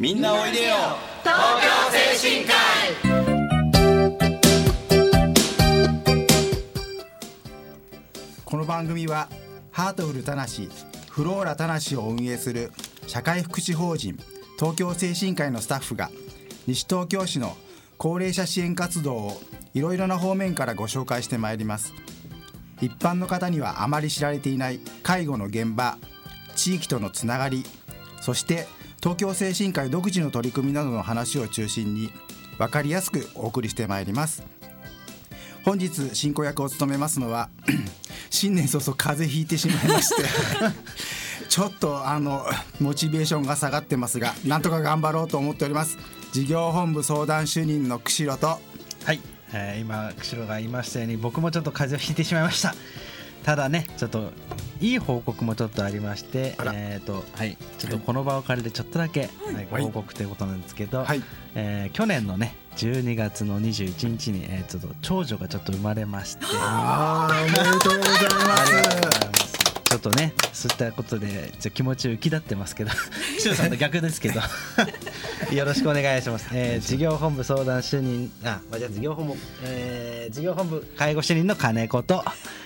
みんなおいでよ。東京精神科この番組はハートフルたなしフローラたなしを運営する社会福祉法人東京精神科医のスタッフが西東京市の高齢者支援活動をいろいろな方面からご紹介してまいります。一般の方にはあまり知られていない介護の現場地域とのつながりそして東京精神科医独自の取り組みなどの話を中心に分かりやすくお送りしてまいります。本日進行役を務めますのは 新年早々風邪ひいてしまいまして ちょっとあのモチベーションが下がってますがなんとか頑張ろうと思っております。事業本部相談主任の釧路とはい、えー、今釧路が言いましたように僕もちょっと風邪をひいてしまいました。ただねちょっといい報告もちょっとありましてえっ、ー、とはいちょっとこの場を借りてちょっとだけ、はい、ご報告ということなんですけど、はい、えー、去年のね12月の21日に、えー、ちょっと長女がちょっと生まれまして。ああおめでとうございます。ちょっとねそういったことでちょ気持ち浮き立ってますけど しさんと逆ですけど よろしくお願いします、えー、事業本部相談主任あ、まあ、じゃ事業本部、えー、事業本部介護主任の金子と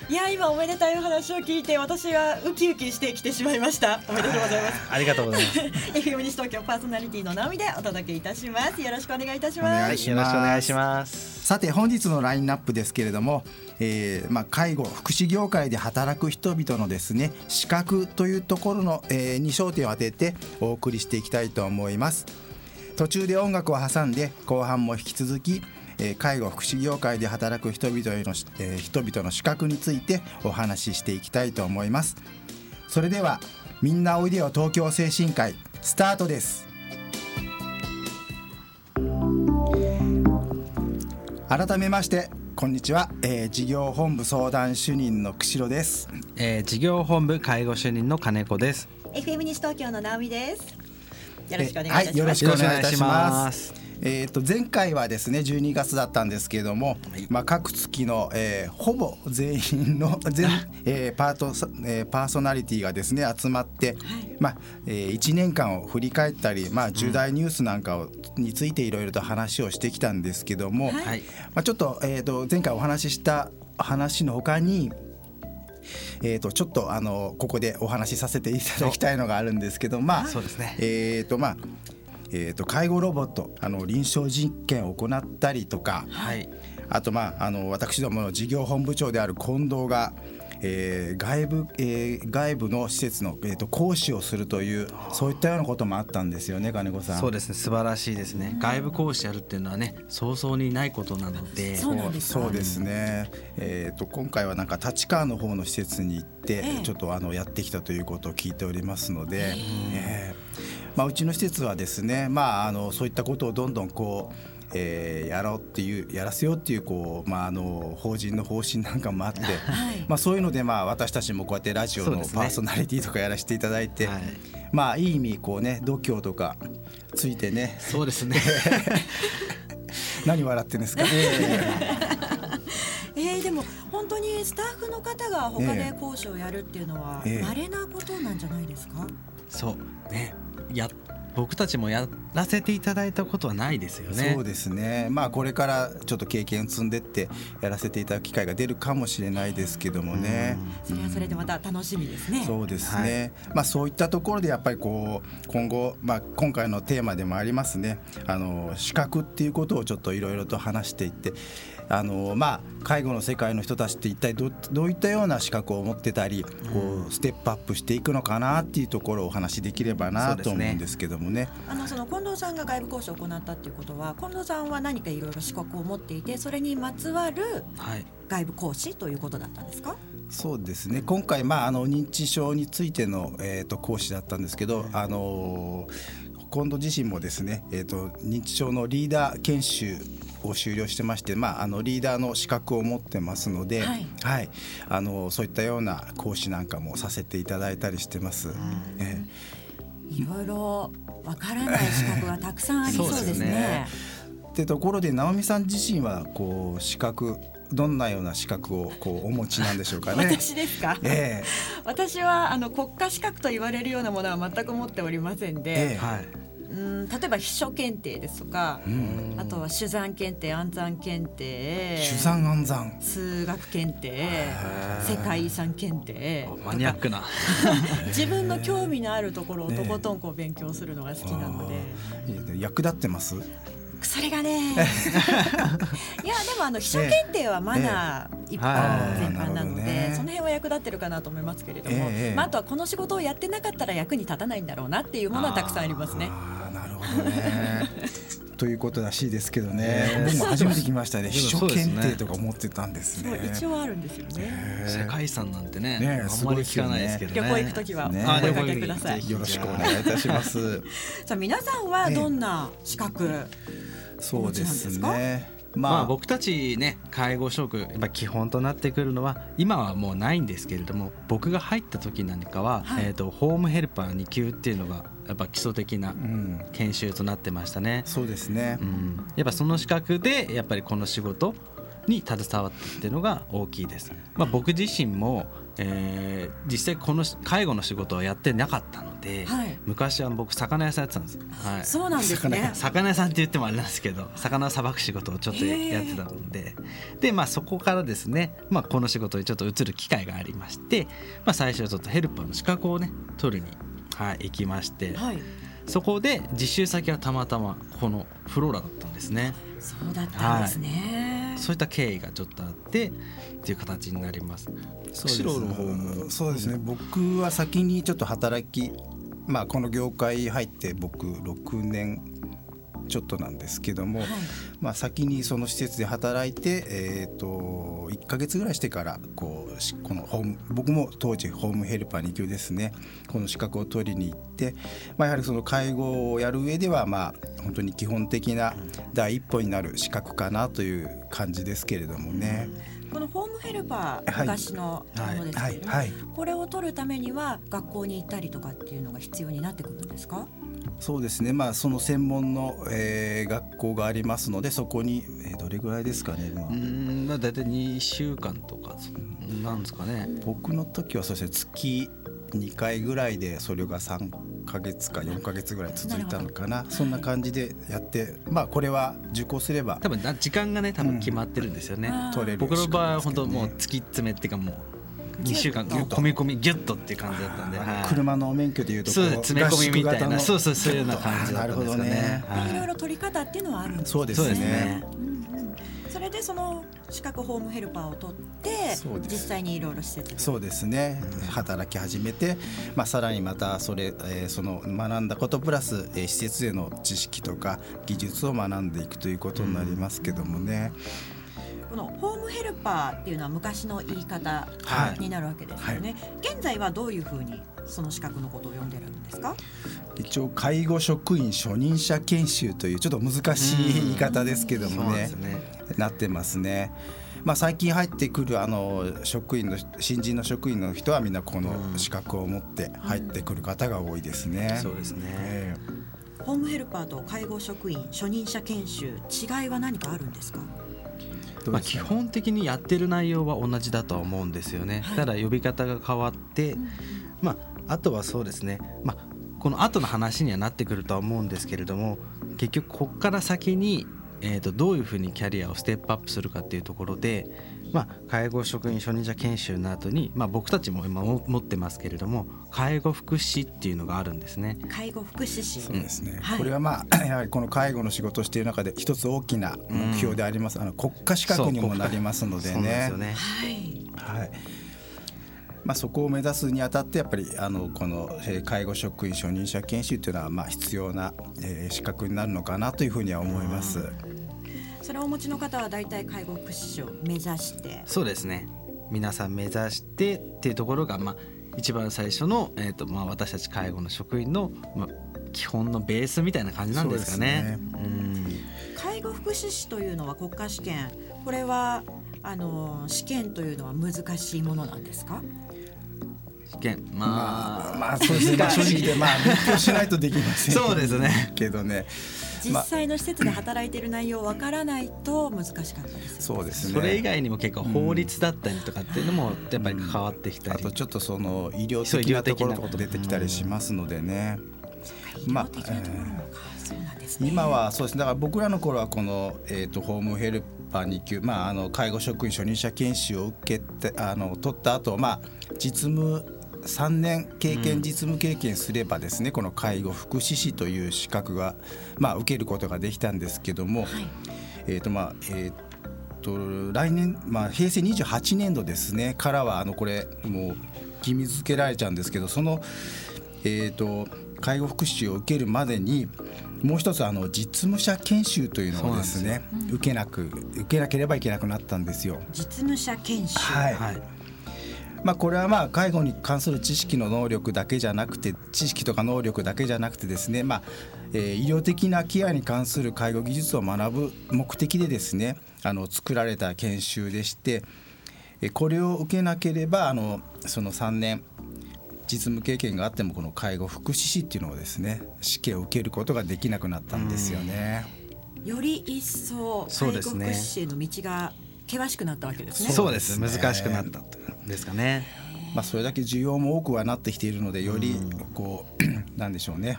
いや今おめでたい話を聞いて私はウキウキしてきてしまいました。おめでとうございます。ありがとうございます。FM 西東京パーソナリティの直美でお届けいたします。よろしくお願いいたします。よろしくお願いします。さて本日のラインナップですけれども、えー、まあ介護福祉業界で働く人々のですね資格というところの、えー、に焦点を当ててお送りしていきたいと思います。途中で音楽を挟んで後半も引き続きえ介護福祉業界で働く人々への、え人々の資格についてお話ししていきたいと思います。それではみんなおいでよ東京精神科医スタートです。改めましてこんにちは、えー、事業本部相談主任の釧路です、えー、事業本部介護主任の金子です。FM 西東京の直美ですよろしくお願いいたします、はい、よろしくお願いします。えー、と前回はですね12月だったんですけれども、まあ、各月の、えー、ほぼ全員の 全、えー、パート、えー、パーソナリティがですね集まって、まあえー、1年間を振り返ったり、まあ、重大ニュースなんかを、についていろいろと話をしてきたんですけども、はい、まあ、ちょっと,、えー、と前回お話しした話のほかにえー、とちょっとあのここでお話しさせていただきたいのがあるんですけどまあそうですね。えっ、とまあえーと、介護ロボットあの臨床実験を行ったりとか、はい、あと、まあ、あの私どもの事業本部長である近藤が、えー、外部、えー、外部の施設の、えーと、講師をするというそういったようなこともあったんですよね金子さん。そうですね。素晴らしいですね、外部講師やるっていうのはね早々にないことなので。そうですね、えーと、今回はなんか立川の方の施設に行って、えちょっとあのやってきたということを聞いておりますので。えーまあ、うちの施設はですね、まあ、あのそういったことをどんどんこうえー、やろうっていうやらせようっていうこう、まあ、あの法人の方針なんかもあって、はい、まあ、そういうので、まあ、私たちもこうやってラジオのパーソナリティとかやらせていただいて、ねはい、まあいい意味こうね度胸とかついてね。そうですね。何笑ってんですか、えー、でも本当にスタッフの方が他で講師をやるっていうのは稀なことなんじゃないですか、そう。ね。や僕たちもやらせていただいたことはないですよね。そうですね。まあこれからちょっと経験を積んでってやらせていただく機会が出るかもしれないですけどもね。それはそれでまた楽しみですね。そうですね。はい、まあそういったところでやっぱりこう今後まあ今回のテーマでもありますね。あの資格っていうことをちょっといろいろと話していって。あのまあ、介護の世界の人たちって一体どどういったような資格を持ってたり、こうステップアップしていくのかなっていうところをお話しできればなと思うんですけどもね。あのその近藤さんが外部講師を行ったっていうことは近藤さんは何かいろいろ資格を持っていてそれにまつわる外部講師ということだったんですか、はい、そうですね。今回、まあ、あの認知症についての、えーと、講師だったんですけど、あの近藤自身もですね、えーと認知症のリーダー研修を修了してまして、まあ、あのリーダーの資格を持ってますので、はい、はい、あのそういったような講師なんかもさせていただいたりしてます。えいろいろわからない資格がたくさんありそうですね。ってところで直美さん自身はこう資格どんなような資格をこうお持ちなんでしょうかね。私ですか？ええ。ー、私はあの国家資格と言われるようなものは全く持っておりませんで、えー、はい、うん例えば秘書検定ですとか、うん、あとは手山検定暗算検定手山暗算。数学検定世界遺産検定マニアックな。自分の興味のあるところをとことんこう勉強するのが好きなので、ね、役立ってます？それがね。いやでもあの秘書検定はマナー一般全般なので、ね、その辺は役立ってるかなと思いますけれども、えー、まあ、あとはこの仕事をやってなかったら役に立たないんだろうなっていうものはたくさんありますね。なるほどね。ということらしいですけどね、僕も初めて聞きましたね、秘書検定とか思ってたんですね。一応あるんですよね。世界遺産なんてね、ねあんまり聞かないですけど、ね、旅行行くときはお声かけください。よろしくお願いいたします。さあ皆さんはどんな資格そうですね。まあ、まあ、僕たちね介護職やっぱ基本となってくるのは今はもうないんですけれども僕が入った時なんかは、はい、えーと、ホームヘルパー2級っていうのがやっぱ基礎的な研修となってましたね。うん、そうですね、うん、やっぱその資格でやっぱりこの仕事に携わってっていうのが大きいです。まあ、僕自身も、えー、実際この介護の仕事はやってなかったので、はい、昔は僕魚屋さんやってたんです。はい、そうなんですね。魚屋 さんって言ってもあれなんですけど、魚をさばく仕事をちょっとやってたので、でまあそこからですね、まあこの仕事にちょっと移る機会がありまして、まあ最初はちょっとヘルパーの資格をね取りにはい行きまして。はいそこで実習先はたまたまこのフローラだったんですね。そうだったんですね、はい、そういった経緯がちょっとあってっていう形になります。釧路の方もそうですね。僕は先にちょっと働き、まあこの業界入って僕6年ちょっとなんですけども、はい、まあ、先にその施設で働いて、えーと、1か月ぐらいしてからこうこのホーム僕も当時ホームヘルパー2級ですねこの資格を取りに行って、まあ、やはりその介護をやる上ではまあ本当に基本的な第一歩になる資格かなという感じですけれどもね。このホームヘルパー昔のものですけども、はい。はい。はい、これを取るためには学校に行ったりとかっていうのが必要になってくるんですか？そうですね、まあ、その専門の、えー、学校がありますのでそこに、えー、どれぐらいですかね、まあ、うんまあ、大体2週間とかなんですかね。僕の時はそうですね月2回ぐらいでそれが3か月か4か月ぐらい続いたのかな。そんな感じでやってまあこれは受講すれば。多分時間がね多分決まってるんですよね、うん、取れる僕の場合は本当もう突き詰めっていうかもう2週間込み込みギュッとっていう感じだったんで、車の免許でいうとそう詰め込みみたいなそうそうそういうような感じだったんですよね。いろいろ取り方っていうのはあるんですそうですね。それでその資格ホームヘルパーを取って実際にいろいろ施設そうですね。働き始めて、まあ、さらにまたそれ、えー、その学んだことプラス、えー、施設での知識とか技術を学んでいくということになりますけどもね。うんこのホームヘルパーっていうのは昔の言い方になるわけですよね、はい、現在はどういうふうにその資格のことを呼んでるんですか？一応介護職員初任者研修というちょっと難しい言い方ですけどもね。ね、なってますね。まあ、最近入ってくるあの職員の新人の職員の人はみんなこの資格を持って入ってくる方が多いですね。そうですね、えー、ホームヘルパーと介護職員初任者研修違いは何かあるんですか？まあ、基本的にやってる内容は同じだとは思うんですよね。ただ呼び方が変わって、まあ、あとはそうですね、まあ、この後の話にはなってくるとは思うんですけれども結局ここから先に、えー、とどういうふうにキャリアをステップアップするかっていうところで、まあ、介護職員初任者研修の後に、まあ、僕たちも今持ってますけれども介護福祉っていうのがあるんですね。介護福祉士。そうですね、はい、これはまあ やはりこの介護の仕事をしている中で一つ大きな目標であります、うん、あの国家資格にもなりますのでね。でね。はい、はい。まあ、そこを目指すにあたってやっぱりあのこの介護職員初任者研修というのはまあ必要な、えー、資格になるのかなというふうには思います。それをお持ちの方は大体介護福祉士を目指して？そうですね。皆さん目指してっていうところが、まあ、一番最初の、えーとまあ、私たち介護の職員の、まあ、基本のベースみたいな感じなんですかね。ねうん介護福祉士というのは国家試験。これはあの試験というのは難しいものなんですか？試験まあまあそうですね。正直でまあ勉強しないとできませんそうですね。けどね実際の施設で働いている内容わからないと難しかったです、そうですね。それ以外にも結構法律だったりとかっていうのもやっぱり関わってきたり、あとちょっとその医療的なところと出てきたりしますのでね。まあ、えー、今はそうですだから僕らの頃はこの、えーと、ホームヘルパー2級、まあ、あの介護職員初任者研修を受けてあの取った後、まあ実務3年経験、実務経験すればですね、うん、この介護福祉士という資格が、まあ、受けることができたんですけども、はい、えーとまあえーと来年、まあ、平成28年度ですねからはあのこれもう義務付けられちゃうんですけどその、えーと、介護福祉を受けるまでにもう一つあの実務者研修というのをですね受けなく受けなければいけなくなったんですよ。実務者研修、はい、はいまあ、これはまあ介護に関する知識の能力だけじゃなくて知識とか能力だけじゃなくてですね、まあえー、医療的なケアに関する介護技術を学ぶ目的でですねあの作られた研修でしてこれを受けなければあのその3年実務経験があってもこの介護福祉士っていうのをですね試験を受けることができなくなったんですよね。より一層介護福祉士への道が険しくなったわけですね。そうです、ね、難しくなったですかね。まあそれだけ需要も多くはなってきているのでよりこう なんでしょうね。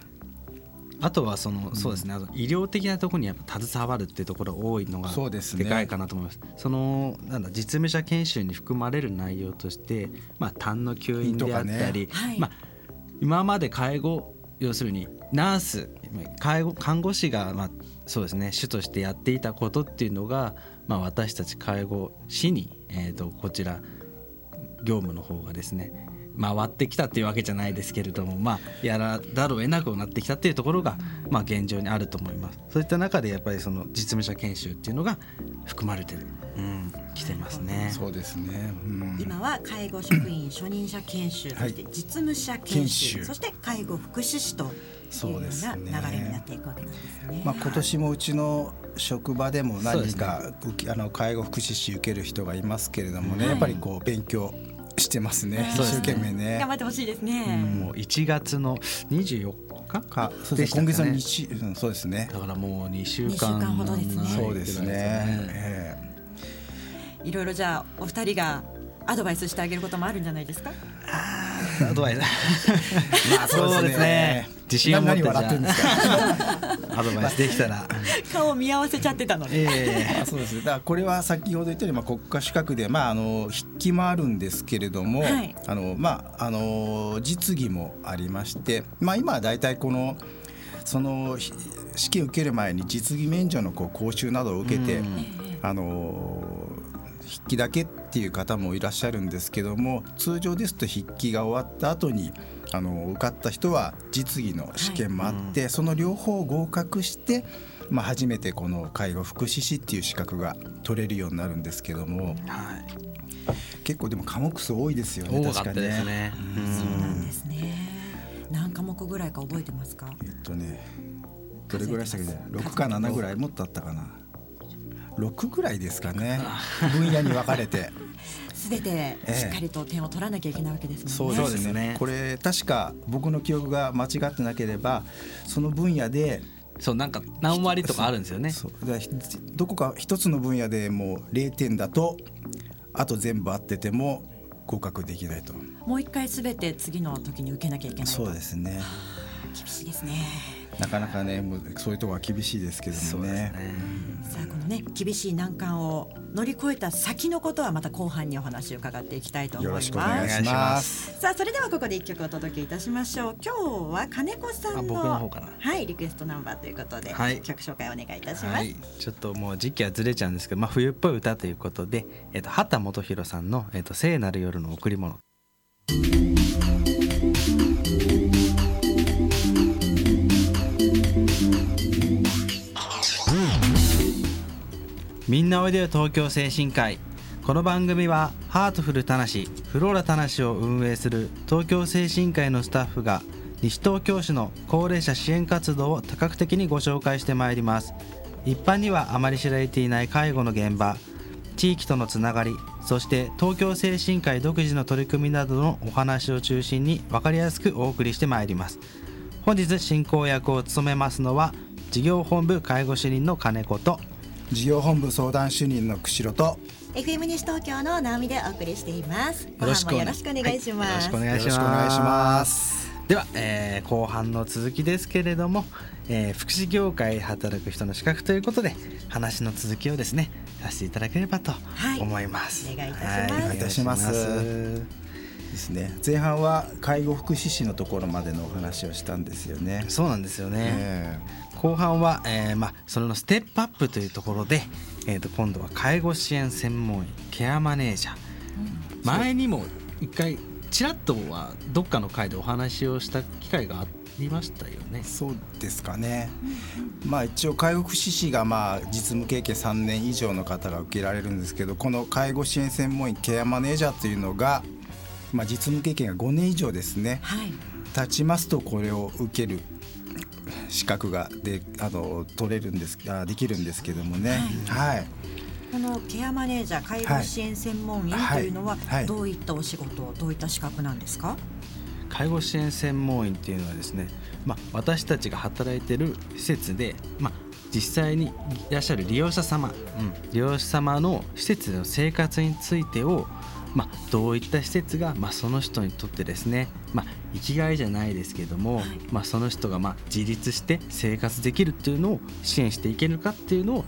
あとはその、そうですね医療的なところにやっぱ携わるっていうところ多いのがでかいかなと思います。そのなんだ実務者研修に含まれる内容として、まあ、痰の吸引であったり、ねはい、まあ、今まで介護要するにナース介護看護師が、まあ、そうですね主としてやっていたことっていうのが、まあ、私たち介護士に、えーとこちら業務の方がですね回ってきたっていうわけじゃないですけれども、まあ、やらざるを得なくなってきたっていうところが、まあ、現状にあると思います。そういった中でやっぱりその実務者研修っていうのが含まれてる、うん、来てますね。そうですね、うん、今は介護職員初任者研修、そして実務者研修そして介護福祉士とそうですね、流れになっていくわけなんですね。まあ今年もうちの職場でも何か、ね、あの介護福祉士受ける人がいますけれどもね、はい、やっぱりこう勉強してますね。一生懸命ね。頑張ってほしいですね。もう1月の24日か、そうです今月の日、うん、そうですね。だからもう2週間ほどですね。そうですね。いろいろじゃあお二人がアドバイスしてあげることもあるんじゃないですか？アドバイス。まあそうですね。自信を持ってじゃアドバイスできたら。顔見合わせちゃってたので。ええー、そうですだからこれは先ほど言ったようにまあ国家資格でまああの筆記もあるんですけれども、はい、あのまああの実技もありまして、まあ今はだいたいこのその試験を受ける前に実技免除のこう講習などを受けて、あの筆記だけっていう方もいらっしゃるんですけども通常ですと筆記が終わった後にあの受かった人は実技の試験もあって、はい、その両方合格して、まあ、初めてこの介護福祉士っていう資格が取れるようになるんですけども、はい、結構でも科目数多いですよね確かにね。ねうん、そうなんですね。何科目ぐらいか覚えてますか？えっとねどれぐらいしたっけ6か7ぐらいもっとあったかな6ぐらいですかね分野に分かれて。すべてしっかりと点を取らなきゃいけないわけですもんね。そうですね。これ確か僕の記憶が間違ってなければその分野でそうなんか何割とかあるんですよね。どこか一つの分野でもう0点だとあと全部合ってても合格できないと。もう一回すべて次の時に受けなきゃいけないそうですね。厳しいですね。なかなかねそういうところは厳しいですけどもね。ねさあこのね厳しい難関を乗り越えた先のことはまた後半にお話を伺っていきたいと思います。よろしくお願いします。さあそれではここで一曲お届けいたしましょう。今日は金子さんのはいリクエストナンバーということで、はい、曲紹介お願いいたします、はい、ちょっともう時期はずれちゃうんですけど、まあ冬っぽい歌ということで、えっ、と畑基博さんのえっ、と聖なる夜の贈り物。みんなおいでよ東京精神科医。この番組はハートフルたなしフローラたなしを運営する東京精神科医のスタッフが西東京市の高齢者支援活動を多角的にご紹介してまいります。一般にはあまり知られていない介護の現場地域とのつながりそして東京精神科医独自の取り組みなどのお話を中心に分かりやすくお送りしてまいります。本日進行役を務めますのは事業本部介護主任の金子と事業本部相談主任の釧路と FM 西東京の直美でお送りしています。よろしくお願いします。よろしくお願いします。よろしくお願いします。では、えー、後半の続きですけれども、えー、福祉業界で働く人の資格ということで話の続きをですねさせていただければと思います。はい、お願いいたします。はい、お願いいたします。ですね。前半は介護福祉士のところまでのお話をしたんですよね。そうなんですよね。えー、後半は、えー、まあそのステップアップというところで、えっ、ー、と今度は介護支援専門員ケアマネージャー。うん、前にも一回ちらっとはどっかの回でお話をした機会がありましたよね。そうですかね。まあ一応介護福祉士がまあ実務経験3年以上の方が受けられるんですけど、この介護支援専門員ケアマネージャーというのがまあ実務経験が5年以上ですね。はい、経ちますとこれを受ける資格がであの取れるんですあできるんですけどもね。はい、はい。このケアマネージャー介護支援専門員というのはどういったお仕事、どういった資格なんですか？介護支援専門員っていうのはですね、まあ、私たちが働いてる施設で、まあ、実際にいらっしゃる利用者様、うん、利用者様の施設での生活についてをまあ、どういった施設が、まあ、その人にとってですね、まあ、生きがいじゃないですけども、はい、まあ、その人がまあ自立して生活できるっていうのを支援していけるかっていうのを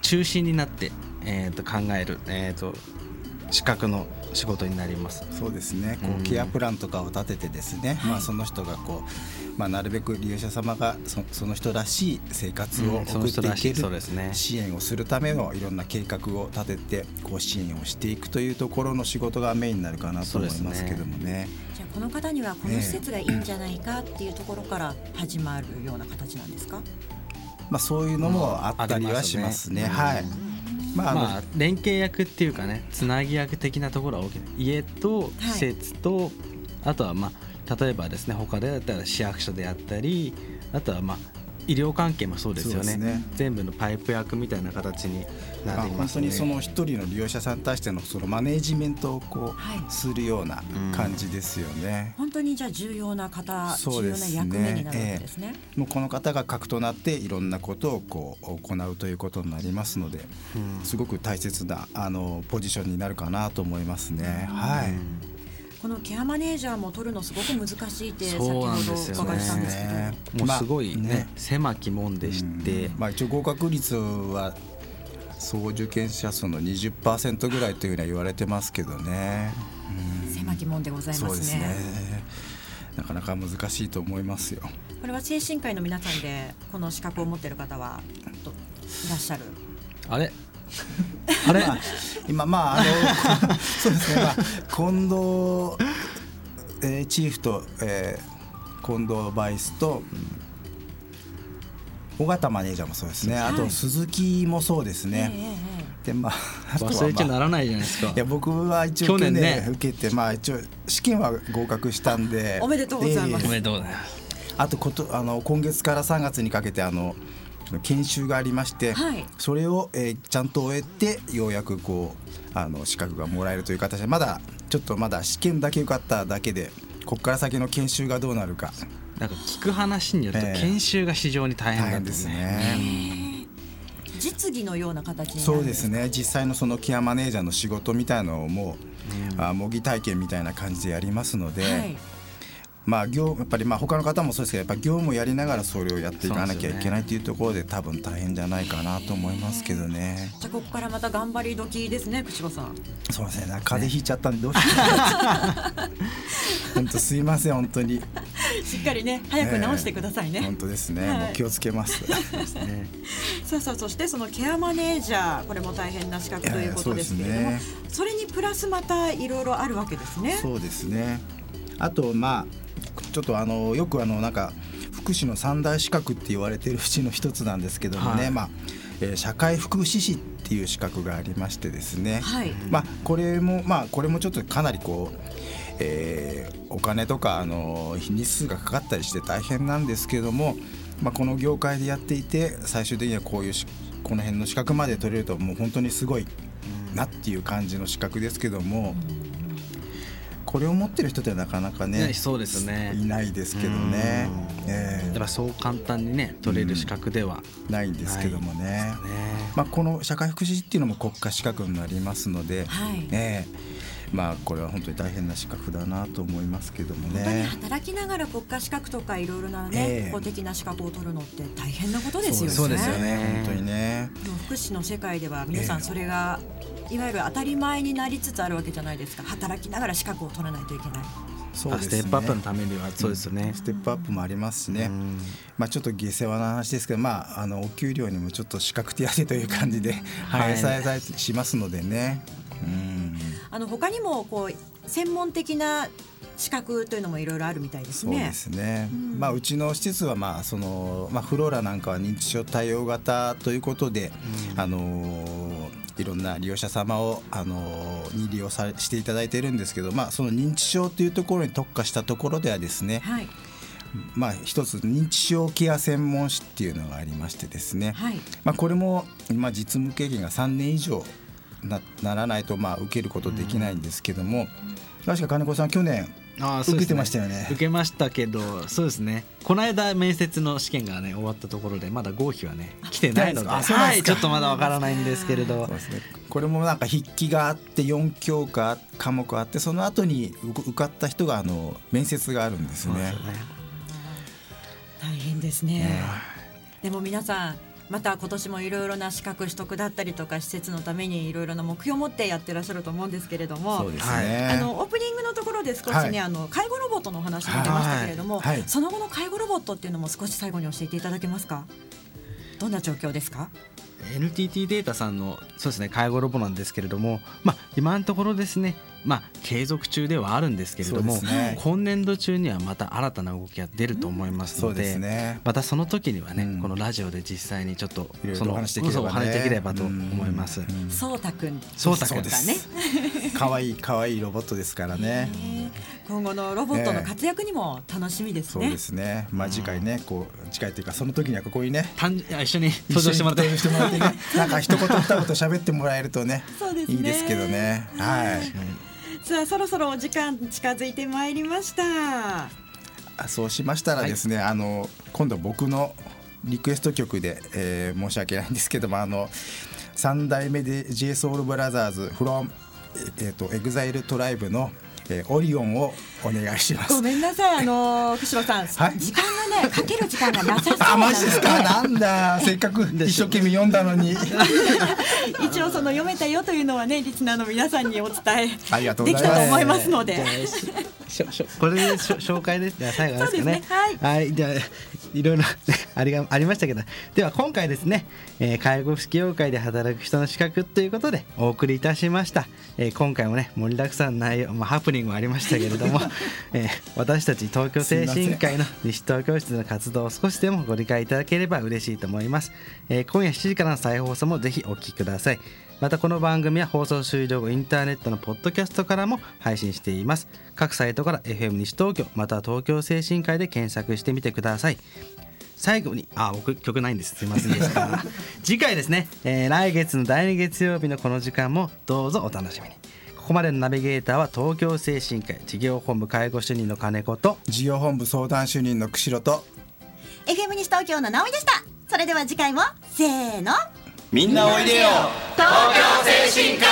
中心になってえー、と考える、えーと、資格の仕事になります。そうですね。こう、ケアプランとかを立ててですね、まあ、その人がこう、まあ、なるべく利用者様がそその人らしい生活を送っていける、支援をするためのいろんな計画を立ててこう支援をしていくというところの仕事がメインになるかなと思いますけどもね。じゃあこの方にはこの施設がいいんじゃないかっていうところから始まるような形なんですか、まあ、そういうのもあったりはしますね。はい、まあ、まあ、連携役っていうかねつなぎ役的なところは大きな家と施設と、はい、あとはまあ例えばですね他でだったら市役所であったりあとはまあ医療関係もそうですよね、ね、全部のパイプ役みたいな形になっています、ね、本当にその一人の利用者さんに対してのそのマネジメントをこう、はい、するような感じですよね、うん、本当にじゃあ重要な方重要な役目になるわけですね、えー、もうこの方が核となっていろんなことをこう行うということになりますので、うん、すごく大切なあのポジションになるかなと思いますね、はいこのケアマネージャーも取るのすごく難しいって先ほど伺ったんですけど、もうすごいね、狭き門でして、まあ一応合格率は総受験者数の20%ぐらいというふうには言われてますけどね。狭き門でございますね。なかなか難しいと思いますよ。これは精神科医の皆さんでこの資格を持っている方はいらっしゃる？あれ？あれ、まあ、今まああの そうですね、まあ、近藤、えー、チーフと、えー、近藤バイスと、尾形マネージャーもそうですね、はい、あと鈴木もそうですね。えー、でまあ、忘れちゃならないじゃないですか。いや僕は一応去年ね受けてまあ一応試験は合格したんで。おめでとうございます。おめでとうございます。あとことあの今月から3月にかけてあの研修がありまして、はい、それを、えー、ちゃんと終えてようやくこうあの資格がもらえるという形でまだちょっとまだ試験だけ受かっただけでここから先の研修がどうなるか。なんか聞く話によると研修が非常に大変なんですね。実技のような形にそうですね。実際のそのケアマネージャーの仕事みたいのをもう、うん、あ模擬体験みたいな感じでやりますので、はいまあ業やっぱりまあ他の方もそうですけどやっぱ業務をやりながらそれをやっていかなきゃいけないというところで多分大変じゃないかなと思いますけどね。じゃあここからまた頑張り時ですね串子さん。そうですね風邪ひいちゃったんでどうしよう。本当すいません本当に。しっかりね早く直してくださいね。本当ですね、はい、もう気をつけます。さあさあそしてそのケアマネージャーこれも大変な資格ということですけれども、それにプラスまたいろいろあるわけですね。そうですね。あとまあちょっとあのよくあのなんか福祉の三大資格って言われてるうちの一つなんですけどもね、はい、まあえー、社会福祉士っていう資格がありましてですね、はい、まあこれもまあこれもちょっとかなりこう、えー、お金とかあの日数がかかったりして大変なんですけども、まあ、この業界でやっていて最終的にはこういうこの辺の資格まで取れるともう本当にすごいなっていう感じの資格ですけども。うんこれを持ってる人ってなかなかねそうですね。いないですけどね、えー、やっぱそう簡単にね取れる資格ではないんですけどもね、ね、まあ、この社会福祉っていうのも国家資格になりますので、はい、えーまあこれは本当に大変な資格だなと思いますけどもね。働きながら国家資格とかいろいろなね、えー、公的な資格を取るのって大変なことですよね。そうですよね。本当にね。福祉の世界では皆さんそれが、いわゆる当たり前になりつつあるわけじゃないですか。働きながら資格を取らないといけない。そうですね、ステップアップのためには。そうですよね、ステップアップもありますしね、まあ、ちょっと下世話な話ですけど、まあ、あのお給料にもちょっと資格手当という感じで反映されたりしますのでね。うん。あの他にもこう専門的な資格というのもいろいろあるみたいですね。そうですね。うん、まあうちの施設はまあそのまあフローラなんかは認知症対応型ということで、うん、あのいろんな利用者様をあのに利用さしていただいているんですけど、まあその認知症というところに特化したところではですね。はいまあ、一つ認知症ケア専門士っていうのがありましてですね、はい、まあ、これも、まあ、実務経験が3年以上なならないと、まあ、受けることできないんですけども、確か金子さん去年あ受けてましたよね。受けましたけどそうですね。この間面接の試験がね終わったところでまだ合否はね来てないので。はいちょっとまだわからないんですけれど。そうですね。これもなんか筆記があって4教科科目あってその後に受かった人があの面接があるんですね。すね。大変ですね、でも皆さんまた今年もいろいろな資格取得だったりとか施設のためにいろいろな目標を持ってやってらっしゃると思うんですけれどもね、あのオープニングのところで少しね、はい、あの介護ロボットのお話が出ましたけれども、はい、その後の介護ロボットっていうのも少し最後に教えていただけますか？どんな状況ですか？NTT データさんのそうですね介護ロボなんですけれども、まあ、今のところですねまあ、継続中ではあるんですけれども、ね、今年度中にはまた新たな動きが出ると思いますのでうんでね、またその時にはね、うん、このラジオで実際にちょっとその話できればと思います。そうたくん、そうたくんです。ね。可愛い可愛いロボットですからね。今後のロボットの活躍にも楽しみですね。そうですね。まあ次回ね、こう次回というかその時にはここにね、一緒に登場してもらって、してもらってね、なんか一言二言喋ってもらえるとね、いいですけどね。はい。さあそろそろお時間近づいてまいりました。そうしましたらですね、はい、あの今度僕のリクエスト曲で、えー、申し訳ないんですけどもあの3代目で j s o u l b r o t h e r s from えっ、ー、と EXILE トライブのえー、オリオンをお願いします。ごめんなさい、あのー、久さん、はい、時間がね、かける時間がなさそう あ、マジですか、なんだ、せっかく一生懸命読んだのに。一応、その読めたよというのはね、リスナーの皆さんにお伝え。できたと思いますので。これで紹介です。じゃ最後ですかね。ねはい、はい、じゃいろいろ ありがありましたけど、では今回ですね、えー、介護福祉業界で働く人の資格ということでお送りいたしました。えー、今回もね盛りだくさん内容、まあハプニングもありましたけれども、えー、私たち東京精神科医の西東京室の活動を少しでもご理解いただければ嬉しいと思います。えー、今夜7時からの再放送もぜひお聞きください。またこの番組は放送終了後インターネットのポッドキャストからも配信しています。各サイトから FM 西東京または東京精神科医で検索してみてください。最後にあ僕曲ないんです。すいませんでした。次回ですね、えー、来月の第2月曜日のこの時間もどうぞお楽しみに。ここまでのナビゲーターは東京精神科医事業本部介護主任の金子と事業本部相談主任の釧路と FM 西東京の直美でした。それでは次回もせーのみんなおいでよ。東京精神科医。